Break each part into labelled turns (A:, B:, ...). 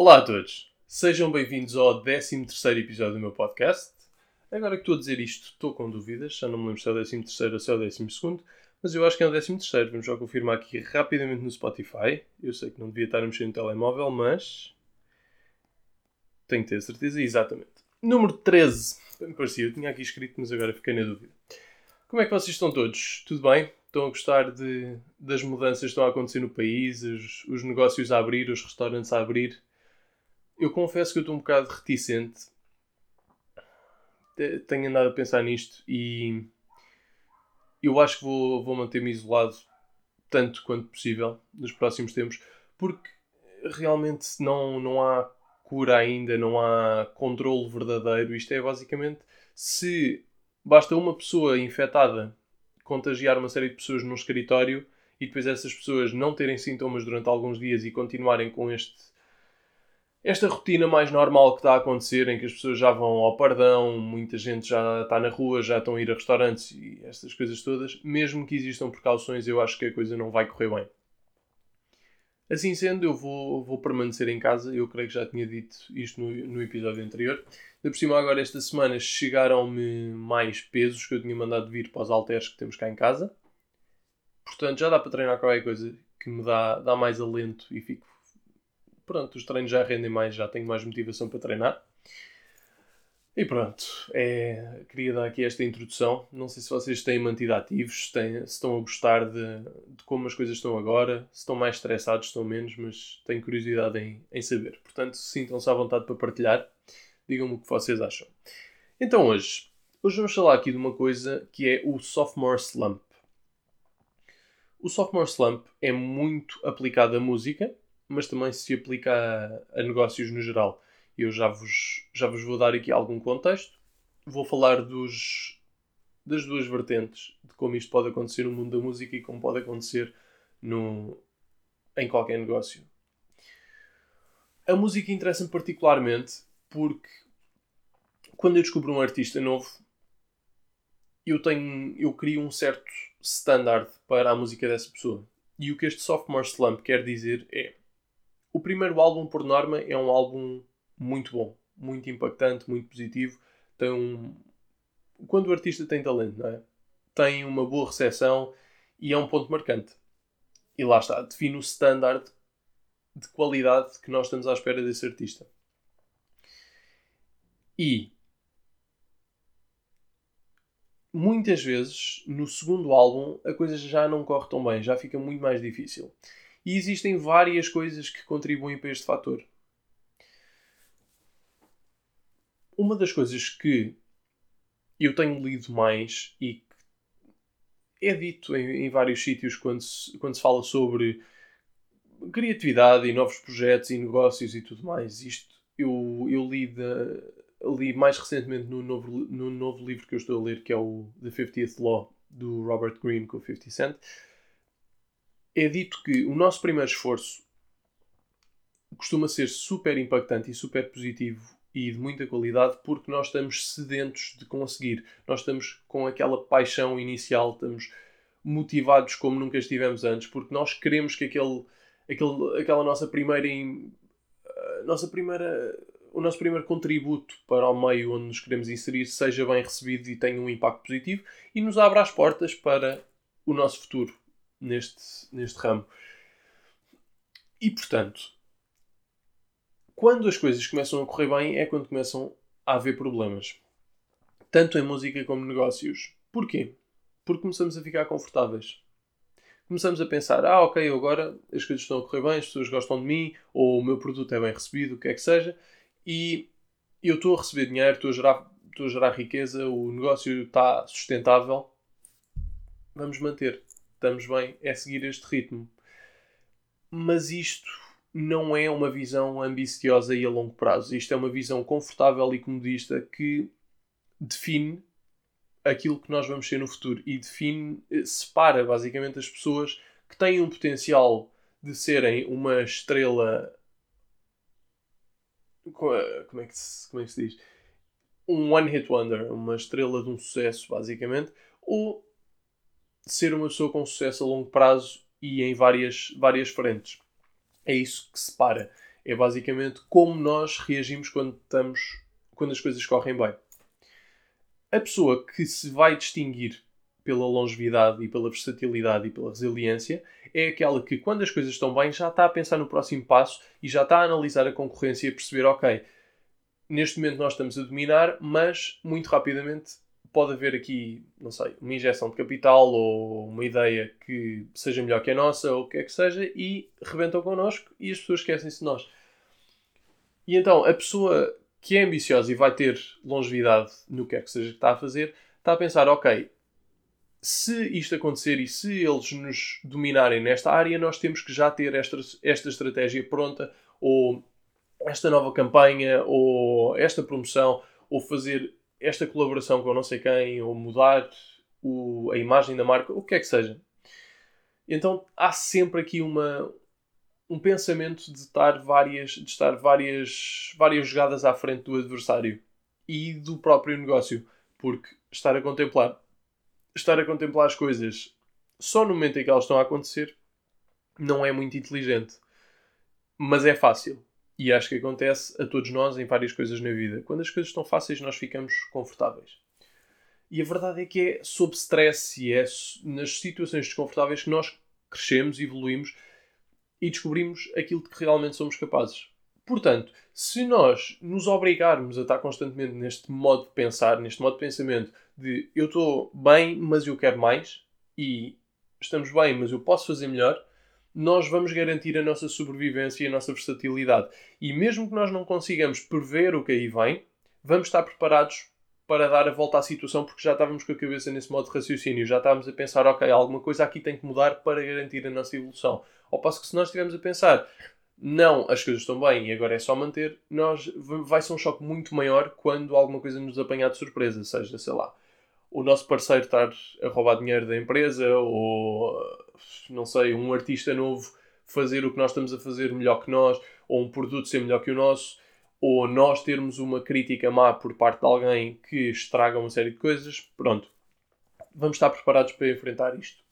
A: Olá a todos, sejam bem-vindos ao 13 episódio do meu podcast. Agora que estou a dizer isto, estou com dúvidas, já não me lembro se é o 13 ou se é o 12, mas eu acho que é o 13. Vamos já confirmar aqui rapidamente no Spotify. Eu sei que não devia estar a mexer no telemóvel, mas tenho que ter certeza, exatamente. Número 13, bem parecia, eu tinha aqui escrito, mas agora fiquei na dúvida. Como é que vocês estão todos? Tudo bem? Estão a gostar de, das mudanças que estão a acontecer no país, os, os negócios a abrir, os restaurantes a abrir? Eu confesso que eu estou um bocado reticente. Tenho andado a pensar nisto e eu acho que vou, vou manter-me isolado tanto quanto possível nos próximos tempos, porque realmente não, não há cura ainda, não há controle verdadeiro. Isto é basicamente se basta uma pessoa infectada contagiar uma série de pessoas num escritório e depois essas pessoas não terem sintomas durante alguns dias e continuarem com este esta rotina mais normal que está a acontecer, em que as pessoas já vão ao pardão, muita gente já está na rua, já estão a ir a restaurantes e estas coisas todas, mesmo que existam precauções, eu acho que a coisa não vai correr bem. Assim sendo, eu vou, vou permanecer em casa, eu creio que já tinha dito isto no, no episódio anterior. De por cima, agora esta semana chegaram-me mais pesos que eu tinha mandado vir para os halteres que temos cá em casa. Portanto, já dá para treinar qualquer coisa que me dá, dá mais alento e fico pronto, os treinos já rendem mais, já tenho mais motivação para treinar. E pronto, é, queria dar aqui esta introdução. Não sei se vocês têm mantido ativos, têm, se estão a gostar de, de, como as coisas estão agora, se estão mais estressados, estão menos, mas tenho curiosidade em, em saber. Portanto, sintam-se à vontade para partilhar. Digam-me o que vocês acham. Então hoje, hoje vamos falar aqui de uma coisa que é o Sophomore Slump. O Sophomore Slump é muito aplicado à música, mas também se aplica a, a negócios no geral. Eu já vos, já vos vou dar aqui algum contexto. Vou falar dos, das duas vertentes de como isto pode acontecer no mundo da música e como pode acontecer no, em qualquer negócio. A música interessa-me particularmente porque quando eu descubro um artista novo, eu tenho eu crio um certo standard para a música dessa pessoa. E o que este sophomore slump quer dizer é o primeiro álbum, por norma, é um álbum muito bom, muito impactante, muito positivo. Tem um... Quando o artista tem talento, não é? Tem uma boa recepção e é um ponto marcante. E lá está, define o standard de qualidade que nós estamos à espera desse artista. E muitas vezes no segundo álbum a coisa já não corre tão bem, já fica muito mais difícil. E existem várias coisas que contribuem para este fator. Uma das coisas que eu tenho lido mais e que é dito em, em vários sítios quando se, quando se fala sobre criatividade e novos projetos e negócios e tudo mais. Isto eu, eu li, de, li mais recentemente no novo, no novo livro que eu estou a ler, que é o The 50th Law, do Robert Greene com o 50 Cent é dito que o nosso primeiro esforço costuma ser super impactante e super positivo e de muita qualidade porque nós estamos sedentos de conseguir. Nós estamos com aquela paixão inicial, estamos motivados como nunca estivemos antes, porque nós queremos que aquele, aquele, aquela nossa primeira, nossa primeira, o nosso primeiro contributo para o meio onde nos queremos inserir seja bem recebido e tenha um impacto positivo e nos abra as portas para o nosso futuro neste, neste ramo. E portanto, quando as coisas começam a correr bem é quando começam a haver problemas. Tanto em música como em negócios. Porquê? Porque começamos a ficar confortáveis. Começamos a pensar, ah, ok, agora as coisas estão a correr bem, as pessoas gostam de mim, ou o meu produto é bem recebido, o que é que seja, e eu estou a receber dinheiro, estou a gerar, estou a gerar riqueza, o negócio está sustentável, vamos manter estamos bem, é seguir este ritmo. Mas isto não é uma visão ambiciosa e a longo prazo. Isto é uma visão confortável e comodista que define aquilo que nós vamos ser no futuro e define, eh, separa basicamente as pessoas que têm um potencial de serem uma estrela. Como é que se, como é que se diz? Um one-hit wonder, uma estrela de um sucesso, basicamente, ou ser uma pessoa com sucesso a longo prazo e em várias, várias frentes. É isso que separa. É basicamente como nós reagimos quando, estamos, quando as coisas correm bem. A pessoa que se vai distinguir pela longevidade e pela versatilidade e pela resiliência é aquela que, quando as coisas estão bem, já está a pensar no próximo passo e já está a analisar a concorrência e a perceber, ok, neste momento nós estamos a dominar, mas muito rapidamente pode haver aqui, não sei, uma injeção de capital ou uma ideia que seja melhor que a nossa ou o que é que seja e rebentam connosco e as pessoas esquecem-se de nós. E então a pessoa que é ambiciosa e vai ter longevidade no que é que seja que está a fazer, está a pensar, ok, se isto acontecer e se eles nos dominarem nesta área, nós temos que já ter esta, esta estratégia pronta ou esta nova campanha ou esta promoção ou fazer esta colaboração com não sei quem, ou mudar o, a imagem da marca, o que é que seja. Então há sempre aqui uma, um pensamento de estar várias, de estar várias, várias jogadas à frente do adversário e do próprio negócio. Porque estar a contemplar, estar a contemplar as coisas só no momento em que elas estão a acontecer não é muito inteligente. Mas é fácil. E acho que acontece a todos nós em várias coisas na vida. Quando as coisas estão fáceis, nós ficamos confortáveis. E a verdade é que é sob stress e é nas situações desconfortáveis que nós crescemos, evoluímos e descobrimos aquilo de que realmente somos capazes. Portanto, se nós nos obrigarmos a estar constantemente neste modo de pensar, neste modo de pensamento de eu estou bem, mas eu quero mais, e estamos bem, mas eu posso fazer melhor, nós vamos garantir a nossa sobrevivência e a nossa versatilidade. E mesmo que nós não consigamos prever o que aí vem, vamos estar preparados para dar a volta à situação porque já estávamos com a cabeça nesse modo de raciocínio, já estávamos a pensar, ok, alguma coisa aqui tem que mudar para garantir a nossa evolução. Ao passo que se nós estivermos a pensar, não, as coisas estão bem e agora é só manter, nós, vai ser um choque muito maior quando alguma coisa nos apanhar de surpresa, seja, sei lá, o nosso parceiro estar a roubar dinheiro da empresa ou não sei, um artista novo fazer o que nós estamos a fazer melhor que nós, ou um produto ser melhor que o nosso, ou nós termos uma crítica má por parte de alguém que estraga uma série de coisas, pronto. Vamos estar preparados para enfrentar isto.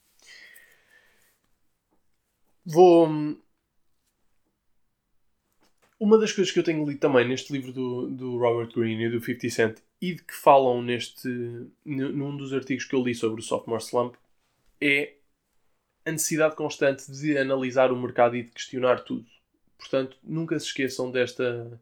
A: Vou. Uma das coisas que eu tenho lido também neste livro do, do Robert Greene e do 50 Cent e de que falam neste num dos artigos que eu li sobre o sophomore slump é a necessidade constante de analisar o mercado e de questionar tudo. Portanto, nunca se esqueçam desta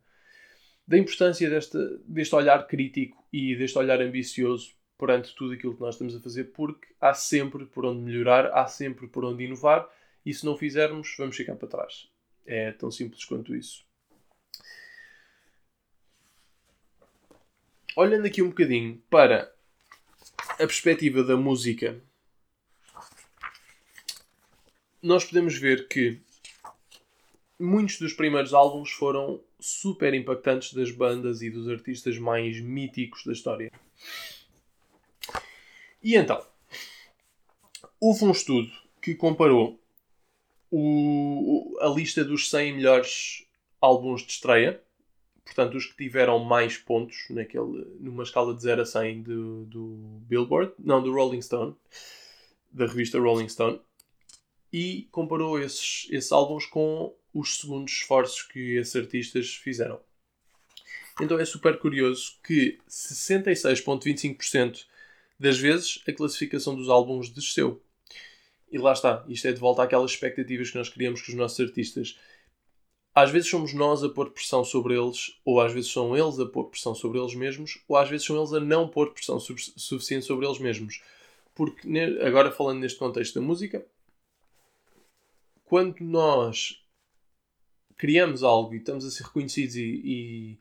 A: da importância desta, deste olhar crítico e deste olhar ambicioso perante tudo aquilo que nós estamos a fazer, porque há sempre por onde melhorar, há sempre por onde inovar, e se não fizermos, vamos ficar para trás. É tão simples quanto isso. Olhando aqui um bocadinho para a perspectiva da música nós podemos ver que muitos dos primeiros álbuns foram super impactantes das bandas e dos artistas mais míticos da história. E então, houve um estudo que comparou o, a lista dos 100 melhores álbuns de estreia, portanto, os que tiveram mais pontos naquele, numa escala de 0 a 100 do, do Billboard, não, do Rolling Stone, da revista Rolling Stone e comparou esses, esses álbuns com os segundos esforços que esses artistas fizeram. Então é super curioso que 66,25% das vezes a classificação dos álbuns desceu. E lá está, isto é de volta àquelas expectativas que nós criamos com os nossos artistas. Às vezes somos nós a pôr pressão sobre eles, ou às vezes são eles a pôr pressão sobre eles mesmos, ou às vezes são eles a não pôr pressão suficiente sobre eles mesmos. Porque, agora falando neste contexto da música, quando nós criamos algo e estamos a ser reconhecidos e, e,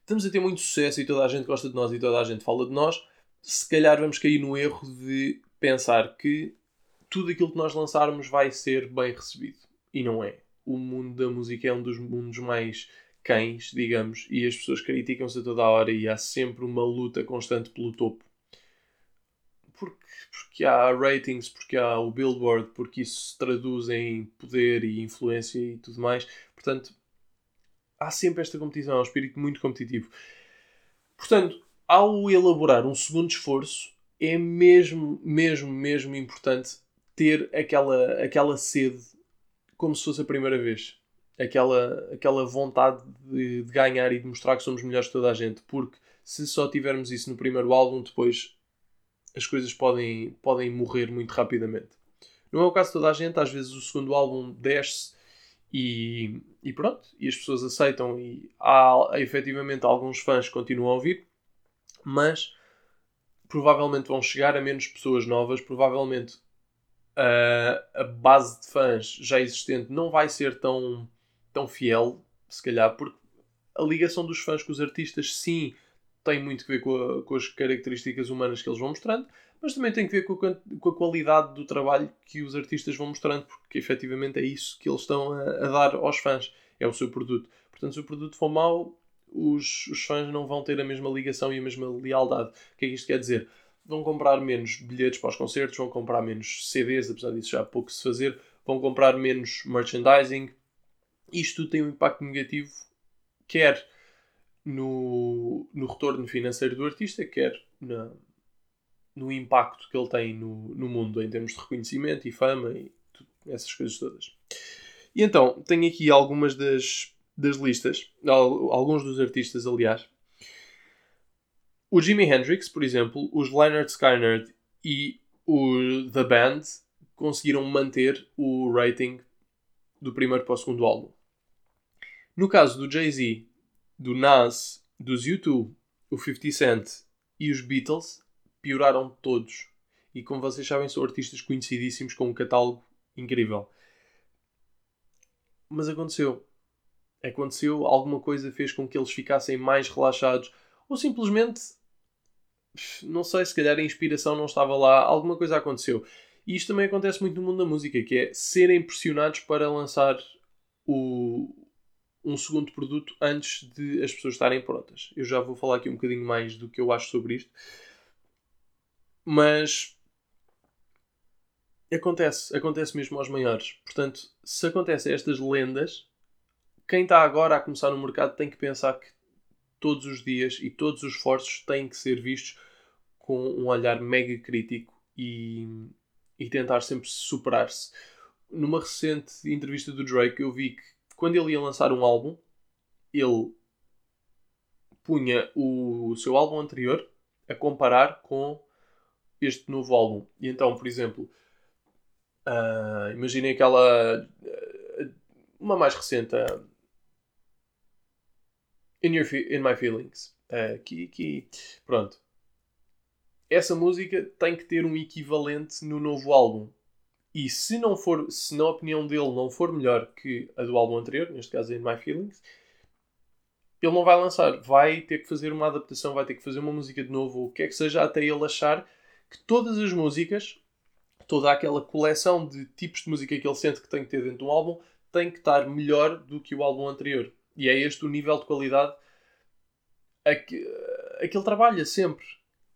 A: estamos a ter muito sucesso e toda a gente gosta de nós e toda a gente fala de nós, se calhar vamos cair no erro de pensar que tudo aquilo que nós lançarmos vai ser bem recebido. E não é. O mundo da música é um dos mundos mais cães, digamos, e as pessoas criticam-se a toda a hora e há sempre uma luta constante pelo topo porque, porque há ratings, porque há o Billboard, porque isso se traduz em poder e influência e tudo mais. Portanto, há sempre esta competição, é um espírito muito competitivo. Portanto, ao elaborar um segundo esforço, é mesmo, mesmo, mesmo importante ter aquela, aquela sede como se fosse a primeira vez. aquela, aquela vontade de, de, ganhar e de mostrar que somos melhores que toda a gente, porque se só tivermos isso no primeiro álbum, depois as coisas podem, podem morrer muito rapidamente. Não é o caso de toda a gente, às vezes o segundo álbum desce e, e pronto, e as pessoas aceitam e há efetivamente alguns fãs que continuam a ouvir, mas provavelmente vão chegar a menos pessoas novas, provavelmente a, a base de fãs já existente não vai ser tão, tão fiel, se calhar, porque a ligação dos fãs com os artistas, sim, tem muito a ver com, a, com, as características humanas que eles vão mostrando, mas também tem a ver com a, com a, qualidade do trabalho que os artistas vão mostrando, porque efetivamente é isso que eles estão a, a dar aos fãs, é o seu produto. Portanto, se o produto for mau, os, os fãs não vão ter a mesma ligação e a mesma lealdade. O que é que isto quer dizer? Vão comprar menos bilhetes para os concertos, vão comprar menos CDs, apesar disso já há pouco se fazer, vão comprar menos merchandising. Isto tem um impacto negativo, quer no, no retorno financeiro do artista, quer na, no impacto que ele tem no, no mundo em termos de reconhecimento e fama e tudo, essas coisas todas. E então, tenho aqui algumas das, das listas, alguns dos artistas, aliás. O Jimi Hendrix, por exemplo, os Leonard Skinner e o The Band conseguiram manter o rating do primeiro para o segundo álbum. No caso do Jay-Z do Nas, dos U2, o 50 Cent e os Beatles pioraram todos. E como vocês sabem, são artistas conhecidíssimos com um catálogo incrível. Mas aconteceu. Aconteceu, alguma coisa fez com que eles ficassem mais relaxados. Ou simplesmente, não sei, se calhar a inspiração não estava lá, alguma coisa aconteceu. E isto também acontece muito no mundo da música, que é serem pressionados para lançar o, um segundo produto antes de as pessoas estarem prontas. Eu já vou falar aqui um bocadinho mais do que eu acho sobre isto. Mas acontece, acontece mesmo aos maiores. Portanto, se acontece a estas lendas, quem está agora a começar no mercado tem que pensar que todos os dias e todos os esforços têm que ser vistos com um olhar mega crítico e, e tentar sempre superar-se. Numa recente entrevista do Drake, eu vi que quando ele ia lançar um álbum, ele punha o seu álbum anterior a comparar com este novo álbum. E então, por exemplo, uh, imaginem aquela. Uh, uma mais recente. Uh, in, your, in My Feelings. Uh, que, que, pronto. Essa música tem que ter um equivalente no novo álbum. E se não for, se na opinião dele não for melhor que a do álbum anterior, neste caso In My Feelings, ele não vai lançar. Vai ter que fazer uma adaptação, vai ter que fazer uma música de novo, o que é que seja, até ele achar que todas as músicas, toda aquela coleção de tipos de música que ele sente que tem que ter dentro de um álbum, tem que estar melhor do que o álbum anterior. E é este o nível de qualidade a que, a que ele trabalha sempre.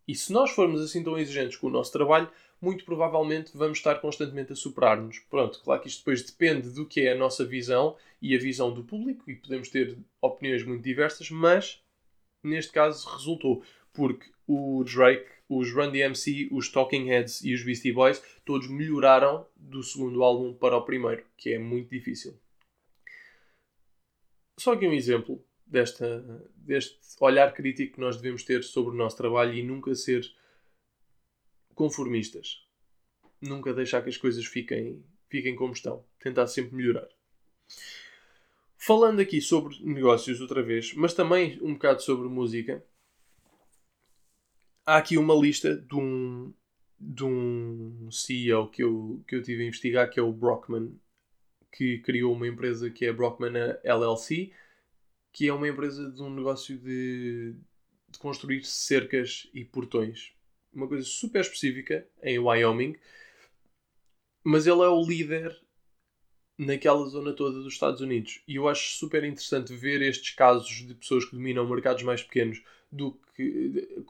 A: E se nós formos assim tão exigentes com o nosso trabalho, muito provavelmente vamos estar constantemente a superar-nos. Pronto, claro que isto depois depende do que é a nossa visão e a visão do público, e podemos ter opiniões muito diversas, mas neste caso resultou, porque o Drake, os Run DMC, os Talking Heads e os Beastie Boys todos melhoraram do segundo álbum para o primeiro, que é muito difícil. Só aqui um exemplo desta, deste olhar crítico que nós devemos ter sobre o nosso trabalho e nunca ser conformistas. Nunca deixar que as coisas fiquem, fiquem como estão. Tentar sempre melhorar. Falando aqui sobre negócios outra vez, mas também um bocado sobre música, há aqui uma lista de um, de um CEO que eu, que eu tive a investigar, que é o Brockman, que criou uma empresa que é a Brockman LLC, que é uma empresa de um negócio de, de construir cercas e portões uma coisa super específica em Wyoming, mas ele é o líder naquela zona toda dos Estados Unidos. E eu acho super interessante ver estes casos de pessoas que dominam mercados mais pequenos do que.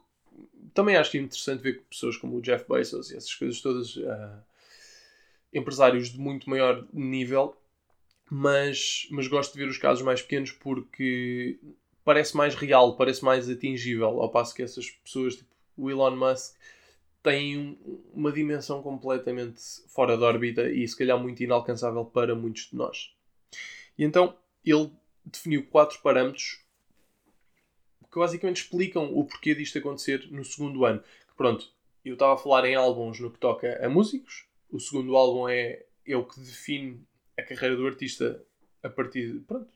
A: Também acho interessante ver pessoas como o Jeff Bezos e essas coisas todas, uh, empresários de muito maior nível, mas, mas gosto de ver os casos mais pequenos porque parece mais real, parece mais atingível, ao passo que essas pessoas tipo, o Elon Musk tem uma dimensão completamente fora da órbita e se calhar muito inalcançável para muitos de nós. E então ele definiu quatro parâmetros que basicamente explicam o porquê disto acontecer no segundo ano. Pronto, eu estava a falar em álbuns no que toca a músicos. O segundo álbum é, é o que define a carreira do artista a partir de. Pronto.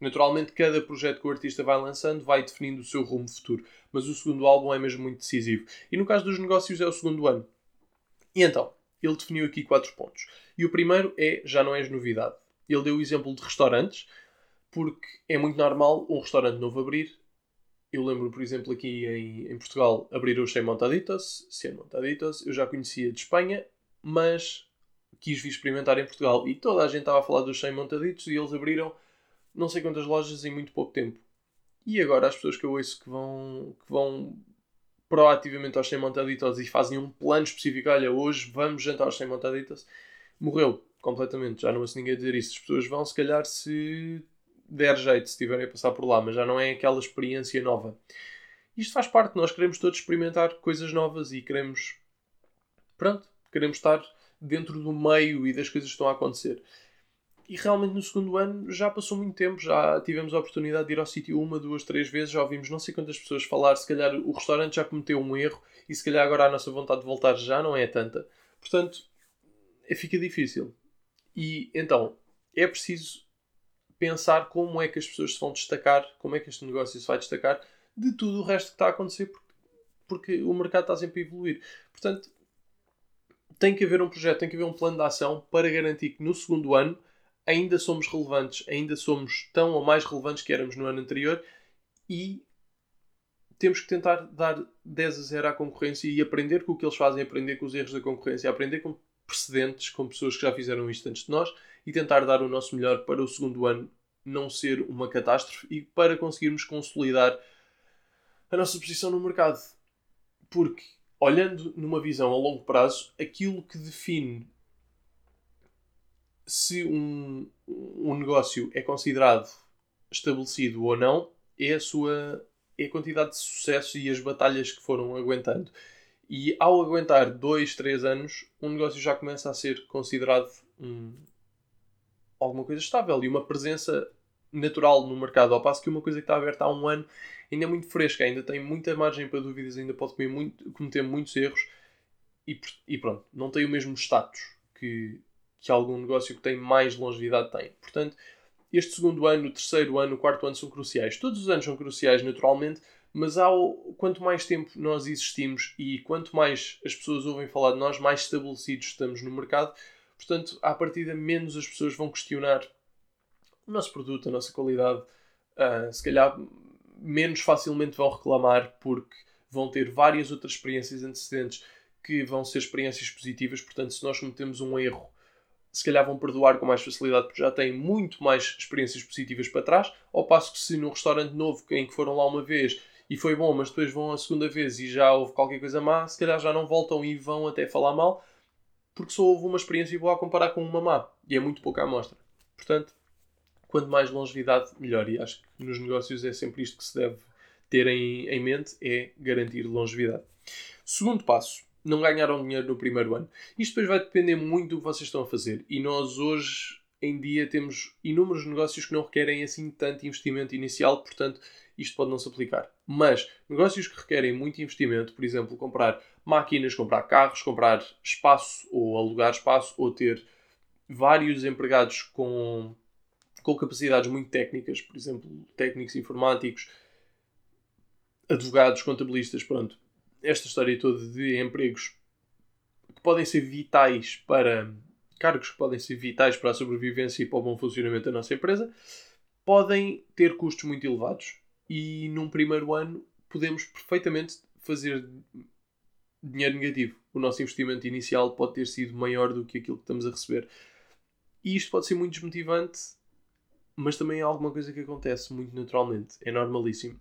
A: Naturalmente, cada projeto que o artista vai lançando vai definindo o seu rumo futuro. Mas o segundo álbum é mesmo muito decisivo. E no caso dos negócios, é o segundo ano. E então, ele definiu aqui quatro pontos. E o primeiro é: já não és novidade. Ele deu o exemplo de restaurantes, porque é muito normal um restaurante novo abrir eu lembro, por exemplo, aqui em, em Portugal abriram os 100 Montaditos, 100 Montaditos, eu já conhecia de Espanha, mas quis vir experimentar em Portugal. E toda a gente estava a falar dos 100 Montaditos e eles abriram não sei quantas lojas em muito pouco tempo. E agora as pessoas que eu ouço que vão, que vão proativamente aos 100 Montaditos e fazem um plano específico, olha, hoje vamos jantar aos 100 Montaditos, morreu completamente. Já não ouço ninguém dizer isso. As pessoas vão, se calhar, se der jeito se estiverem a passar por lá, mas já não é aquela experiência nova. Isto faz parte, nós queremos todos experimentar coisas novas e queremos. Pronto, queremos estar dentro do meio e das coisas que estão a acontecer. E realmente no segundo ano já passou muito tempo, já tivemos a oportunidade de ir ao sítio uma, duas, três vezes, já ouvimos não sei quantas pessoas falar, se calhar o restaurante já cometeu um erro e se calhar agora a nossa vontade de voltar já não é tanta. Portanto, é, fica difícil. E então, é preciso pensar como é que as pessoas se vão destacar, como é que este negócio se vai destacar de tudo o resto que está a acontecer, porque, porque o mercado está sempre a evoluir. Portanto, tem que haver um projeto, tem que haver um plano de ação para garantir que no segundo ano ainda somos relevantes, ainda somos tão ou mais relevantes que éramos no ano anterior e temos que tentar dar 10 a 0 à concorrência e aprender com o que eles fazem, aprender com os erros da concorrência, aprender com precedentes, com pessoas que já fizeram isto antes de nós e tentar dar o nosso melhor para o segundo ano não ser uma catástrofe e para conseguirmos consolidar a nossa posição no mercado. Porque, olhando numa visão a longo prazo, aquilo que define se um, um negócio é considerado estabelecido ou não é a sua é a quantidade de sucesso e as batalhas que foram aguentando. E ao aguentar 2, 3 anos, um negócio já começa a ser considerado um, alguma coisa estável e uma presença natural no mercado, ao passo que uma coisa que está aberta há um ano ainda é muito fresca, ainda tem muita margem para dúvidas, ainda pode comer muito, cometer muitos erros e, e, pronto, não tem o mesmo status que, que algum negócio que tem mais longevidade tem. Portanto, este segundo ano, o terceiro ano, o quarto ano são cruciais. Todos os anos são cruciais, naturalmente, mas ao, quanto mais tempo nós existimos e quanto mais as pessoas ouvem falar de nós, mais estabelecidos estamos no mercado Portanto, à partida, menos as pessoas vão questionar o nosso produto, a nossa qualidade. Uh, se calhar, menos facilmente vão reclamar porque vão ter várias outras experiências antecedentes que vão ser experiências positivas. Portanto, se nós cometemos um erro, se calhar vão perdoar com mais facilidade porque já têm muito mais experiências positivas para trás. Ao passo que, se num restaurante novo em que foram lá uma vez e foi bom, mas depois vão a segunda vez e já houve qualquer coisa má, se calhar já não voltam e vão até falar mal porque só houve uma experiência boa a comparar com uma má. E é muito pouca amostra. Portanto, quanto mais longevidade, melhor. E acho que nos negócios é sempre isto que se deve ter em, em mente, é garantir longevidade. Segundo passo, não ganharam dinheiro no primeiro ano. Isto depois vai depender muito do que vocês estão a fazer. E nós hoje em dia temos inúmeros negócios que não requerem assim tanto investimento inicial, portanto, isto pode não se aplicar. Mas negócios que requerem muito investimento, por exemplo, comprar máquinas, comprar carros, comprar espaço ou alugar espaço ou ter vários empregados com, com capacidades muito técnicas, por exemplo, técnicos informáticos, advogados, contabilistas, pronto. Esta história toda de empregos que podem ser vitais para cargos que podem ser vitais para a sobrevivência e para o bom funcionamento da nossa empresa, podem ter custos muito elevados. E num primeiro ano podemos perfeitamente fazer dinheiro negativo. O nosso investimento inicial pode ter sido maior do que aquilo que estamos a receber. E isto pode ser muito desmotivante, mas também é alguma coisa que acontece muito naturalmente. É normalíssimo.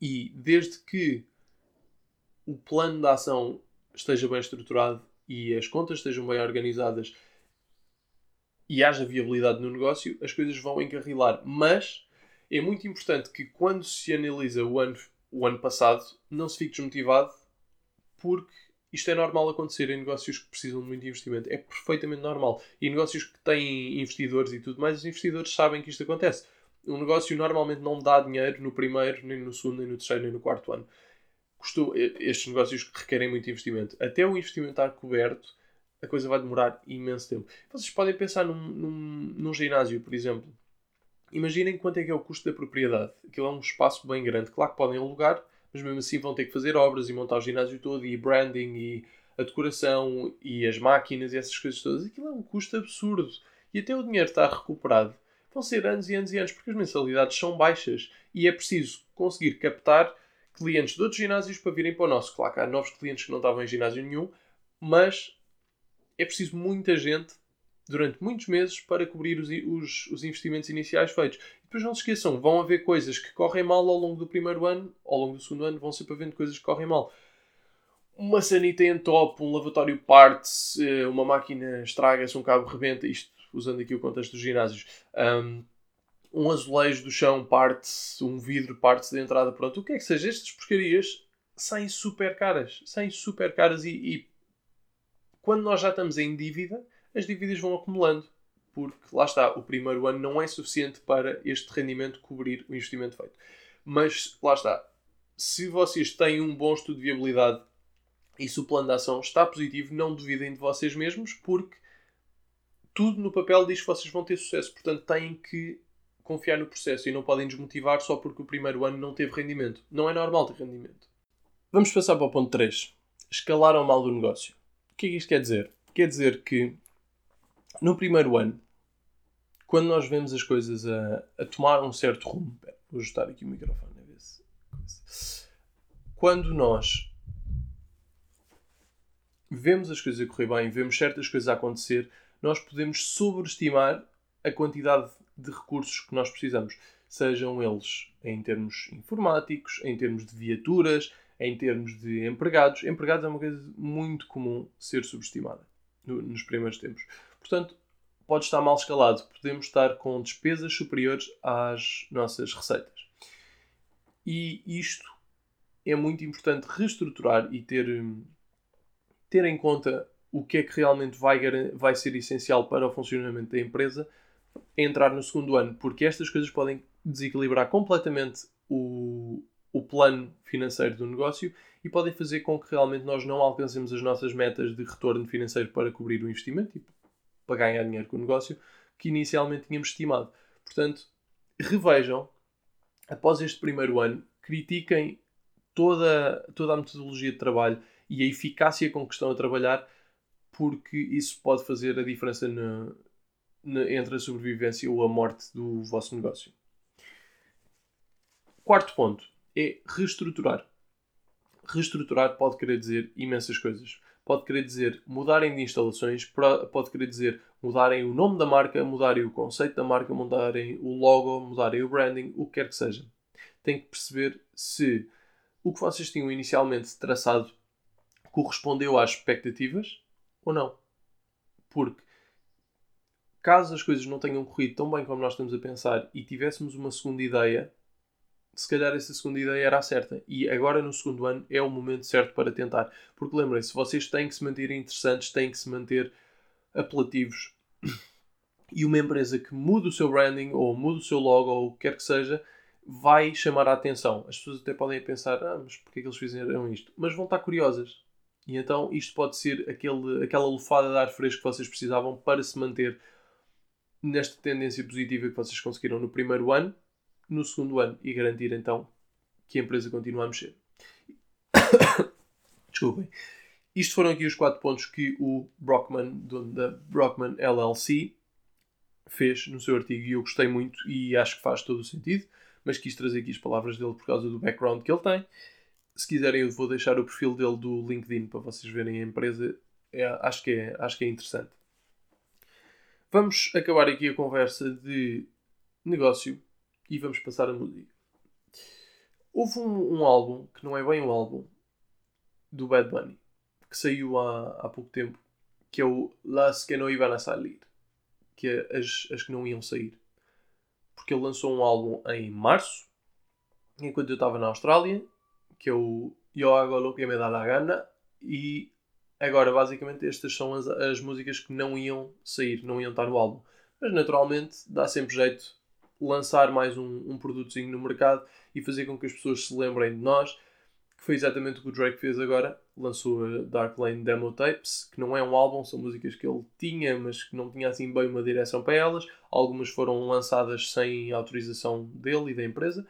A: E desde que o plano de ação esteja bem estruturado e as contas estejam bem organizadas e haja viabilidade no negócio, as coisas vão encarrilar. Mas é muito importante que quando se analisa o ano, o ano passado, não se fique desmotivado porque isto é normal acontecer em negócios que precisam de muito investimento. É perfeitamente normal. E negócios que têm investidores e tudo mais, os investidores sabem que isto acontece. Um negócio normalmente não dá dinheiro no primeiro, nem no segundo, nem no terceiro, nem no quarto ano. Custou, estes negócios que requerem muito investimento. Até o investimento estar coberto, a coisa vai demorar imenso tempo. Vocês podem pensar num, num, num ginásio, por exemplo. Imaginem quanto é que é o custo da propriedade. Aquilo é um espaço bem grande. Claro que podem alugar, mas mesmo assim vão ter que fazer obras e montar o ginásio todo e branding e a decoração e as máquinas e essas coisas todas. Aquilo é um custo absurdo. E até o dinheiro estar recuperado vão ser anos e anos e anos porque as mensalidades são baixas e é preciso conseguir captar clientes de outros ginásios para virem para o nosso. Claro que há novos clientes que não estavam em ginásio nenhum, mas é preciso muita gente durante muitos meses para cobrir os, os, os, investimentos iniciais feitos. E depois não se esqueçam, vão haver coisas que correm mal ao longo do primeiro ano, ao longo do segundo ano, vão sempre havendo coisas que correm mal. Uma sanita em top, um lavatório parte-se, eh, uma máquina estraga-se, um cabo rebenta, isto usando aqui o contexto dos ginásios. Um, um azulejo do chão parte-se, um vidro parte-se da entrada, pronto, o que é que seja, estas porcarias saem super caras, saem super caras e, e quando nós já estamos em dívida, as dívidas vão acumulando. Porque lá está, o primeiro ano não é suficiente para este rendimento cobrir o investimento feito. Mas lá está, se vocês têm um bom estudo de viabilidade e se o plano de ação está positivo, não duvidem de vocês mesmos, porque tudo no papel diz que vocês vão ter sucesso. Portanto, têm que confiar no processo e não podem desmotivar só porque o primeiro ano não teve rendimento. Não é normal ter rendimento. Vamos passar para o ponto 3. Escalaram mal do negócio. O que é que isto quer dizer? Quer dizer que no primeiro ano, quando nós vemos as coisas a, a tomar um certo rumo, vou ajustar aqui o microfone a ver se. Quando nós vemos as coisas a correr bem, vemos certas coisas a acontecer, nós podemos sobreestimar a quantidade de recursos que nós precisamos, sejam eles em termos informáticos, em termos de viaturas, em termos de empregados. Empregados é uma coisa muito comum ser subestimada nos primeiros tempos. Portanto, pode estar mal escalado. Podemos estar com despesas superiores às nossas receitas. E isto é muito importante reestruturar e ter, ter em conta o que é que realmente vai, vai ser essencial para o funcionamento da empresa entrar no segundo ano, porque estas coisas podem desequilibrar completamente o, o plano financeiro do negócio e podem fazer com que realmente nós não alcancemos as nossas metas de retorno financeiro para cobrir o investimento e para ganhar dinheiro com o negócio que inicialmente tínhamos estimado. Portanto, revejam, após este primeiro ano, critiquem toda, toda a metodologia de trabalho e a eficácia com que estão a trabalhar, porque isso pode fazer a diferença entre a sobrevivência ou a morte do vosso negócio. Quarto ponto é reestruturar. Reestruturar pode querer dizer imensas coisas pode querer dizer mudarem de instalações, pode querer dizer mudarem o nome da marca, mudarem o conceito da marca, mudarem o logo, mudarem o branding, o que quer que seja. Tem que perceber se o que vocês tinham inicialmente traçado correspondeu às expectativas ou não. Porque caso as coisas não tenham corrido tão bem como nós estamos a pensar e tivéssemos uma segunda ideia, se calhar essa segunda ideia era a certa. E agora, no segundo ano, é o momento certo para tentar. Porque lembrem-se, vocês têm que se manter interessantes, têm que se manter apelativos. E uma empresa que muda o seu branding, ou muda o seu logo, ou o que quer que seja, vai chamar a atenção. As pessoas até podem pensar, ah, mas porquê é que eles fizeram isto? Mas vão estar curiosas. E então isto pode ser aquele, aquela lufada de ar fresco que vocês precisavam para se manter nesta tendência positiva que vocês conseguiram no primeiro ano no segundo ano e garantir então que a empresa continua a mexer. Desculpem. Isto foram aqui os quatro pontos que o Brockman, dono da Brockman LLC, fez no seu artigo e eu gostei muito e acho que faz todo o sentido, mas quis trazer aqui as palavras dele por causa do background que ele tem. Se quiserem, eu vou deixar o perfil dele do LinkedIn para vocês verem a empresa. É, acho, que é, acho que é interessante. Vamos acabar aqui a conversa de negócio e vamos passar a música. Houve um, um, álbum, que não é bem um álbum, do Bad Bunny, que saiu há, há pouco tempo, que é o Las que no iban a salir, que é as, as que não iam sair. Porque ele lançou um álbum em março, enquanto eu estava na Austrália, que é o Yo hago lo que me da la gana, e Agora, basicamente, estas são as, as músicas que não iam sair, não iam estar no álbum. Mas naturalmente dá sempre jeito lançar mais um, um produtozinho no mercado e fazer com que as pessoas se lembrem de nós, que foi exatamente o que o Drake fez agora. Lançou a Dark Lane Demo Tapes, que não é um álbum, são músicas que ele tinha, mas que não tinha assim bem uma direção para elas. Algumas foram lançadas sem autorização dele e da empresa.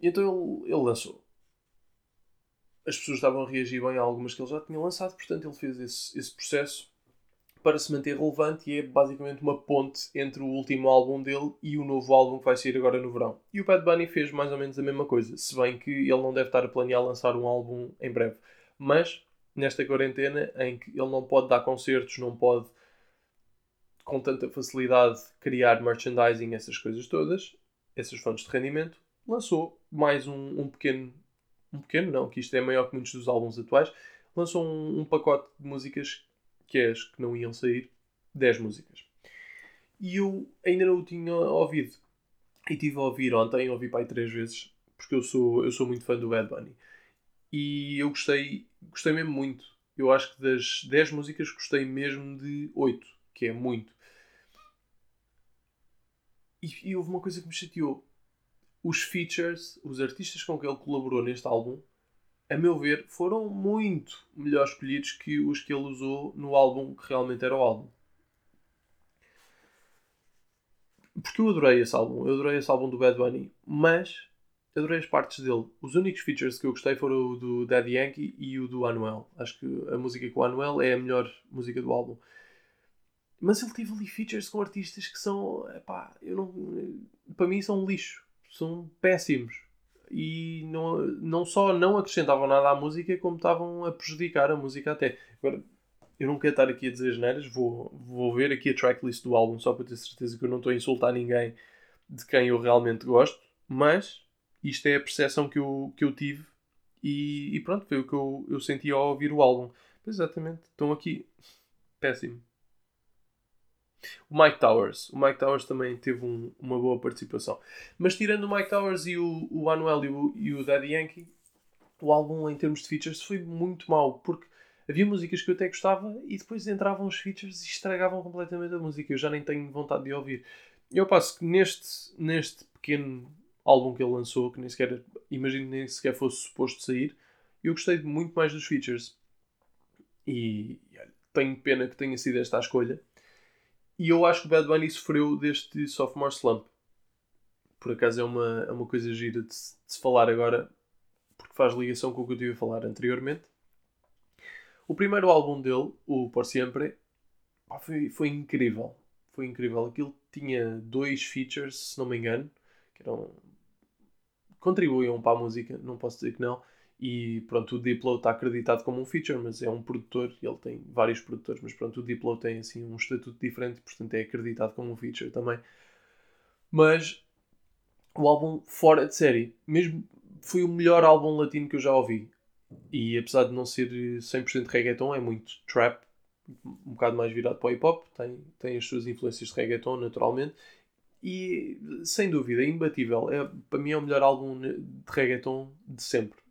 A: Então ele, ele lançou. As pessoas estavam a reagir bem a algumas que ele já tinha lançado, portanto ele fez esse, esse processo para se manter relevante e é basicamente uma ponte entre o último álbum dele e o novo álbum que vai sair agora no verão. E o Bad Bunny fez mais ou menos a mesma coisa, se bem que ele não deve estar a planear lançar um álbum em breve. Mas nesta quarentena em que ele não pode dar concertos, não pode com tanta facilidade criar merchandising, essas coisas todas, essas fontes de rendimento, lançou mais um, um pequeno. Um pequeno, não, que isto é maior que muitos dos álbuns atuais. Lançou um, um pacote de músicas que as que não iam sair, 10 músicas. E eu ainda não o tinha ouvido. E tive a ouvir ontem, ouvi aí três vezes, porque eu sou, eu sou muito fã do Bad Bunny. E eu gostei, gostei mesmo muito. Eu acho que das 10 músicas gostei mesmo de 8, que é muito. E, e houve uma coisa que me chateou. Os features, os artistas com que ele colaborou neste álbum, a meu ver, foram muito melhor escolhidos que os que ele usou no álbum que realmente era o álbum. Porque eu adorei esse álbum, eu adorei esse álbum do Bad Bunny, mas adorei as partes dele. Os únicos features que eu gostei foram o do Daddy Yankee e o do Anuel. Acho que a música com o Anuel é a melhor música do álbum. Mas ele teve ali features com artistas que são, epá, eu não, para mim são lixo, são péssimos e não, não só não acrescentavam nada à música, como estavam a prejudicar a música até. Agora, eu não quero estar aqui a dizer geneiras, vou, vou ver aqui a tracklist do álbum só para ter certeza que eu não estou a insultar ninguém de quem eu realmente gosto, mas isto é a percepção que eu, que eu tive e, e pronto, foi o que eu, eu senti ao ouvir o álbum. Exatamente, estão aqui. Péssimo. O Mike Towers. O Mike Towers também teve um, uma boa participação. Mas tirando o Mike Towers e o, o Anuel e o, e o Daddy Yankee, o álbum em termos de features foi muito mau. Porque havia músicas que eu até gostava e depois entravam os features e estragavam completamente a música. Eu já nem tenho vontade de ouvir. Eu passo que neste, neste pequeno álbum que ele lançou, que nem sequer, imagino nem sequer fosse suposto sair, eu gostei muito mais dos features. E tenho pena que tenha sido esta a escolha e eu acho que o Bad Bunny sofreu deste sophomore slump. Por acaso é uma, é uma coisa gira de se, de se falar agora, porque faz ligação com o que eu tive a falar anteriormente. O primeiro álbum dele, o Por Sempre, foi, foi incrível. Foi incrível. Aquilo tinha dois features, se não me engano, que eram. contribuíam para a música, não posso dizer que não. E pronto, o Diplo está acreditado como um feature, mas é um produtor, ele tem vários produtores, mas pronto, o Diplo tem assim um estatuto diferente, portanto é acreditado como um feature também. Mas o álbum fora de série, mesmo foi o melhor álbum latino que eu já ouvi. E apesar de não ser 100% reggaeton, é muito trap, um bocado mais virado para o hip hop, tem, tem as suas influências de reggaeton naturalmente. E sem dúvida, é imbatível. É, para mim é o melhor álbum de reggaeton de sempre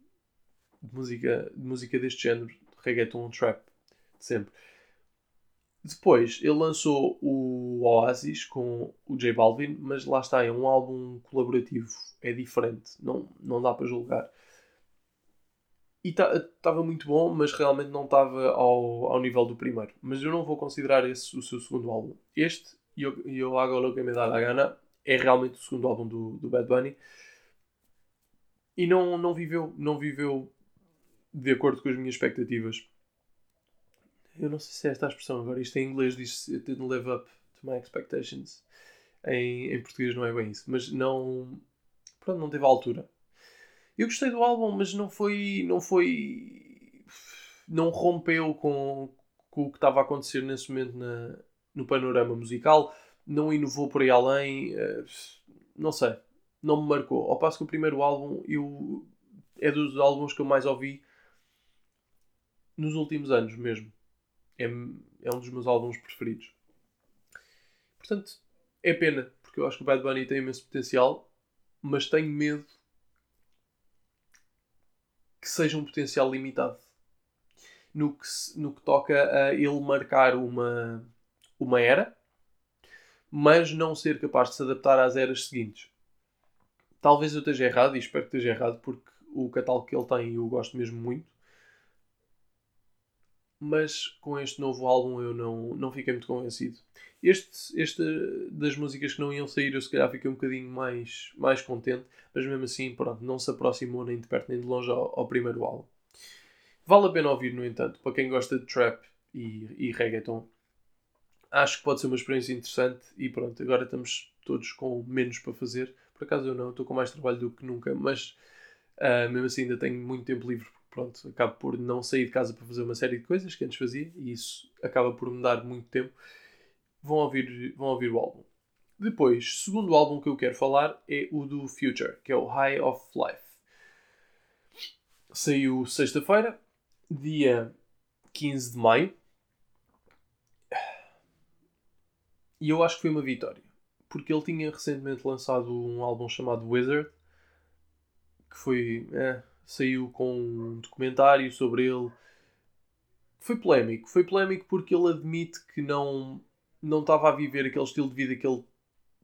A: de música, de música deste género, de reggaeton, trap, de sempre. Depois ele lançou o Oasis com o J Balvin, mas lá está, é um álbum colaborativo, é diferente, não, não dá para julgar. E estava tá, muito bom, mas realmente não estava ao, ao nível do primeiro. Mas eu não vou considerar esse o seu segundo álbum. Este, Yo, Yo Hago Lo Que Me Da La Gana, é realmente o segundo álbum do, do Bad Bunny. E não, não, viveu, não viveu de acordo com as minhas expectativas. Eu não sei se é esta a expressão agora. Isto em inglês diz It didn't live up to my expectations. Em, em português não é bem isso. Mas não. Pronto, não teve a altura. Eu gostei do álbum, mas não foi. Não foi. Não rompeu com, com o que estava a acontecer nesse momento na, no panorama musical. Não inovou por aí além. Eh, não sei. Não me marcou. Ao passo que o primeiro álbum eu, é dos álbuns que eu mais ouvi nos últimos anos mesmo. É, é um dos meus álbuns preferidos. Portanto, é pena, porque eu acho que o Bad Bunny tem imenso potencial, mas tenho medo que seja um potencial limitado. no que, no que toca a ele marcar uma, uma era, mas não ser capaz de se adaptar às eras seguintes. Talvez eu esteja errado, e espero que esteja errado, porque o catálogo que ele tem eu gosto mesmo muito. Mas com este novo álbum eu não, não fiquei muito convencido. Este, este das músicas que não iam sair, eu se calhar fiquei um bocadinho mais, mais contente, mas mesmo assim, pronto, não se aproximou nem de perto nem de longe ao, ao primeiro álbum. Vale a pena ouvir, no entanto, para quem gosta de trap e, e reggaeton. Acho que pode ser uma experiência interessante e pronto, agora estamos todos com menos para fazer. Por acaso eu não, estou com mais trabalho do que nunca, mas uh, mesmo assim ainda tenho muito tempo livre. Pronto, acabo por não sair de casa para fazer uma série de coisas que antes fazia e isso acaba por me dar muito tempo vão ouvir, vão ouvir o álbum. Depois, segundo álbum que eu quero falar é o do Future, que é o High of Life. Saiu sexta-feira, dia 15 de maio. E eu acho que foi uma vitória. Porque ele tinha recentemente lançado um álbum chamado Wizard, que foi. É, saiu com um documentário sobre ele. Foi polémico. Foi polémico porque ele admite que não não estava a viver aquele estilo de vida que ele,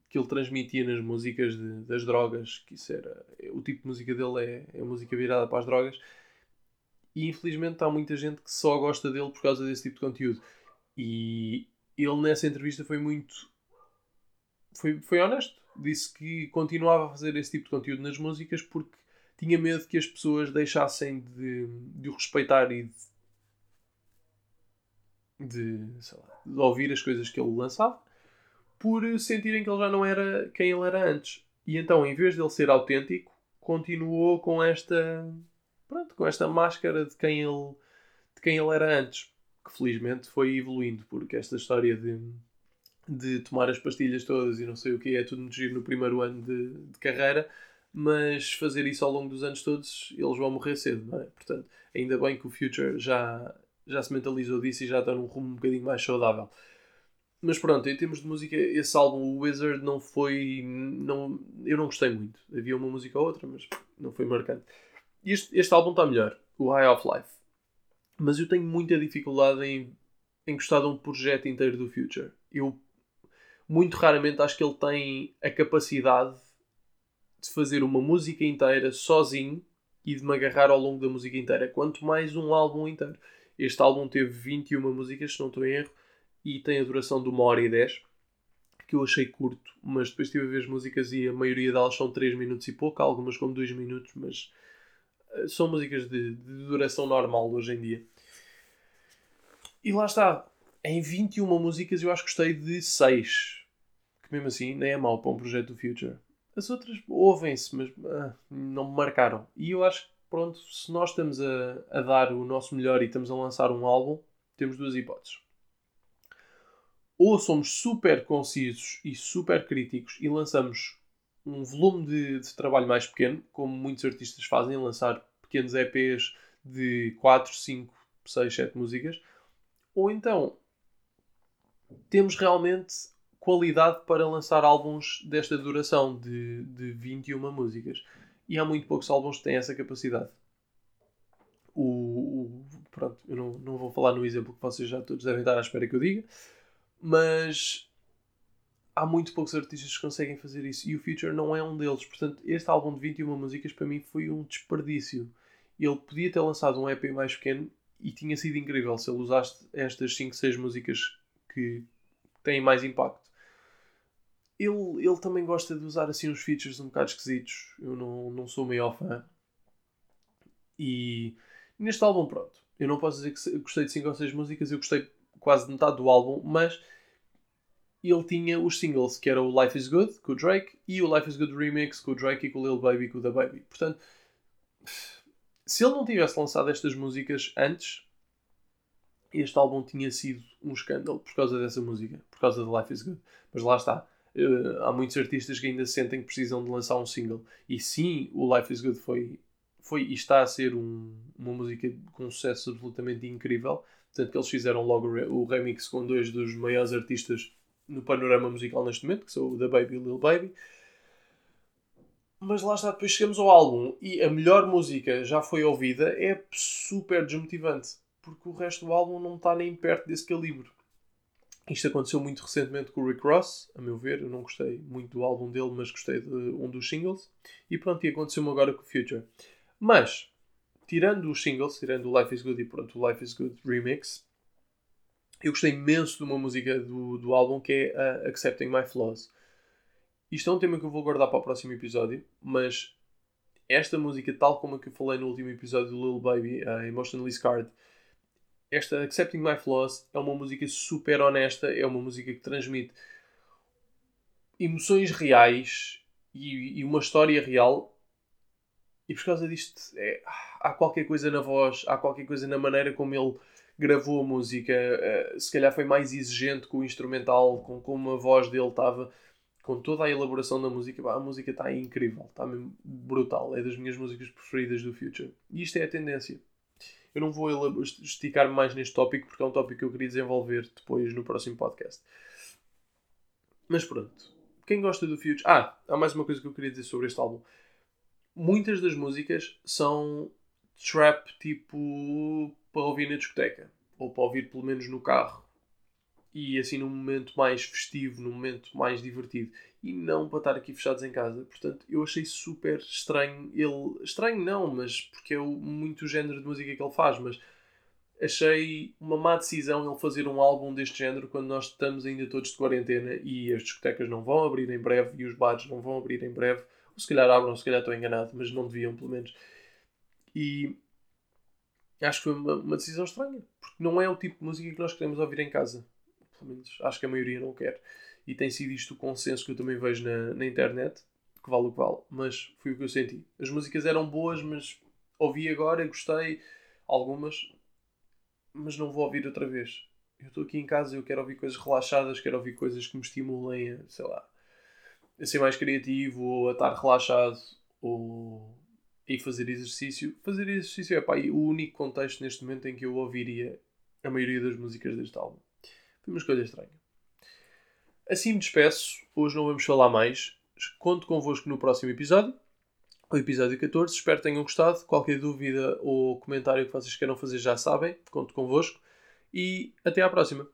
A: que ele transmitia nas músicas de, das drogas, que isso era. O tipo de música dele é, é música virada para as drogas. E infelizmente há muita gente que só gosta dele por causa desse tipo de conteúdo. E ele nessa entrevista foi muito. Foi, foi honesto. Disse que continuava a fazer esse tipo de conteúdo nas músicas porque tinha medo que as pessoas deixassem de, de o respeitar e de de, lá, de ouvir as coisas que ele lançava por sentirem que ele já não era quem ele era antes. E então, em vez de ele ser autêntico, continuou com esta pronto, com esta máscara de quem ele de quem ele era antes, que felizmente foi evoluindo, porque esta história de de tomar as pastilhas todas e não sei o que é tudo muito giro no primeiro ano de, de carreira, mas fazer isso ao longo dos anos todos, eles vão morrer cedo, não é? Portanto, ainda bem que o Future já já se mentalizou disso e já está num rumo um bocadinho mais saudável. Mas pronto, em termos de música, esse álbum, o Wizard, não foi. Não, eu não gostei muito. Havia uma música ou outra, mas não foi marcante. Este, este álbum está melhor, o High of Life. Mas eu tenho muita dificuldade em, em gostar de um projeto inteiro do Future. Eu muito raramente acho que ele tem a capacidade de fazer uma música inteira sozinho e de me agarrar ao longo da música inteira, quanto mais um álbum inteiro. Este álbum teve 21 músicas, se não estou em erro, e tem a duração de 1 hora e 10, que eu achei curto, mas depois estive a ver as músicas e a maioria delas são 3 minutos e pouco, algumas como 2 minutos, mas eh, são músicas de, de duração normal hoje em dia. E lá está, em 21 músicas eu acho que gostei de 6, que mesmo assim nem é mau para um projeto do Future. As outras ouvem-se, mas ah, não me marcaram. E eu acho que pronto, se nós estamos a, a dar o nosso melhor e estamos a lançar um álbum, temos duas hipóteses. Ou somos super concisos e super críticos e lançamos um volume de, de, trabalho mais pequeno, como muitos artistas fazem, lançar pequenos EPs de 4, 5, 6, 7 músicas, ou então temos realmente qualidade para lançar álbuns desta duração de, de 21 músicas e há muito poucos álbuns que têm essa capacidade. O, o, pronto, eu não, não vou falar no exemplo que vocês já todos devem estar à espera que eu diga, mas há muito poucos artistas que conseguem fazer isso e o Future não é um deles. Portanto, este álbum de 21 músicas para mim foi um desperdício. Ele podia ter lançado um EP mais pequeno e tinha sido incrível se ele usasse estas 5, 6 músicas que têm mais impacto ele, ele também gosta de usar assim uns features um bocado esquisitos. Eu não, não sou o maior fã. E neste álbum, pronto. Eu não posso dizer que gostei de 5 ou 6 músicas, eu gostei quase de metade do álbum, mas ele tinha os singles, que era o Life is Good, com o Drake, e o Life is Good Remix, com o Drake e com o Lil Baby com o The Baby. Portanto, se ele não tivesse lançado estas músicas antes, este álbum tinha sido um escândalo por causa dessa música, por causa de Life is Good. Mas lá está Uh, há muitos artistas que ainda sentem que precisam de lançar um single. E sim, o Life is Good foi, foi e está a ser um, uma música com um sucesso absolutamente incrível. Tanto que eles fizeram logo o remix com dois dos maiores artistas no panorama musical neste momento, que são o The Baby e o Lil Baby. Mas lá está, depois chegamos ao álbum e a melhor música já foi ouvida, é super desmotivante. porque o resto do álbum não está nem perto desse calibre. Isto aconteceu muito recentemente com o Rick Ross, a meu ver. Eu não gostei muito do álbum dele, mas gostei de um dos singles. E pronto, e aconteceu-me agora com o Future. Mas, tirando os singles, tirando o Life is Good e pronto, o Life is Good Remix, eu gostei imenso de uma música do, do álbum que é a Accepting My Flaws. Isto é um tema que eu vou guardar para o próximo episódio, mas esta música, tal como a que eu falei no último episódio do Little Baby, a Emotionally Scarred, esta Accepting My Flaws é uma música super honesta, é uma música que transmite emoções reais e, e uma história real. E por causa disto, é, há qualquer coisa na voz, há qualquer coisa na maneira como ele gravou a música. Uh, se calhar foi mais exigente com o instrumental, com como a voz dele estava, com toda a elaboração da música. a música está incrível, está mesmo brutal. É das minhas músicas preferidas do Future. E isto é a tendência. Eu não vou esticar mais neste tópico porque é um tópico que eu queria desenvolver depois no próximo podcast. Mas pronto. Quem gosta do Future. Ah, há mais uma coisa que eu queria dizer sobre este álbum. Muitas das músicas são trap tipo para ouvir na discoteca. Ou para ouvir pelo menos no carro. E assim num momento mais festivo, num momento mais divertido e não para estar aqui fechados em casa. Portanto, eu achei super estranho ele. Estranho não, mas porque é muito o género de música que ele faz, mas achei uma má decisão ele fazer um álbum deste género quando nós estamos ainda todos de quarentena e as discotecas não vão abrir em breve e os bares não vão abrir em breve. Ou se calhar abram, se calhar estou enganado, mas não deviam, pelo menos. E acho que foi uma, uma decisão estranha, porque não é o tipo de música que nós queremos ouvir em casa. Pelo menos acho que a maioria não quer e tem sido isto o consenso que eu também vejo na, na internet, que vale o que vale, mas foi o que eu senti. As músicas eram boas, mas ouvi agora, gostei, algumas, mas não vou ouvir outra vez. Eu estou aqui em casa e eu quero ouvir coisas relaxadas, quero ouvir coisas que me estimulem a, sei lá, a ser mais criativo, ou a estar relaxado, ou ir fazer exercício. Fazer exercício é pá, o único contexto neste momento em que eu ouviria a maioria das músicas deste álbum. Foi uma escolha estranha. Assim me despeço. Hoje não vamos falar mais. Conto convosco no próximo episódio, o episódio 14. Espero que tenham gostado. Qualquer dúvida ou comentário que vocês queiram fazer já sabem. Conto convosco. E até à próxima.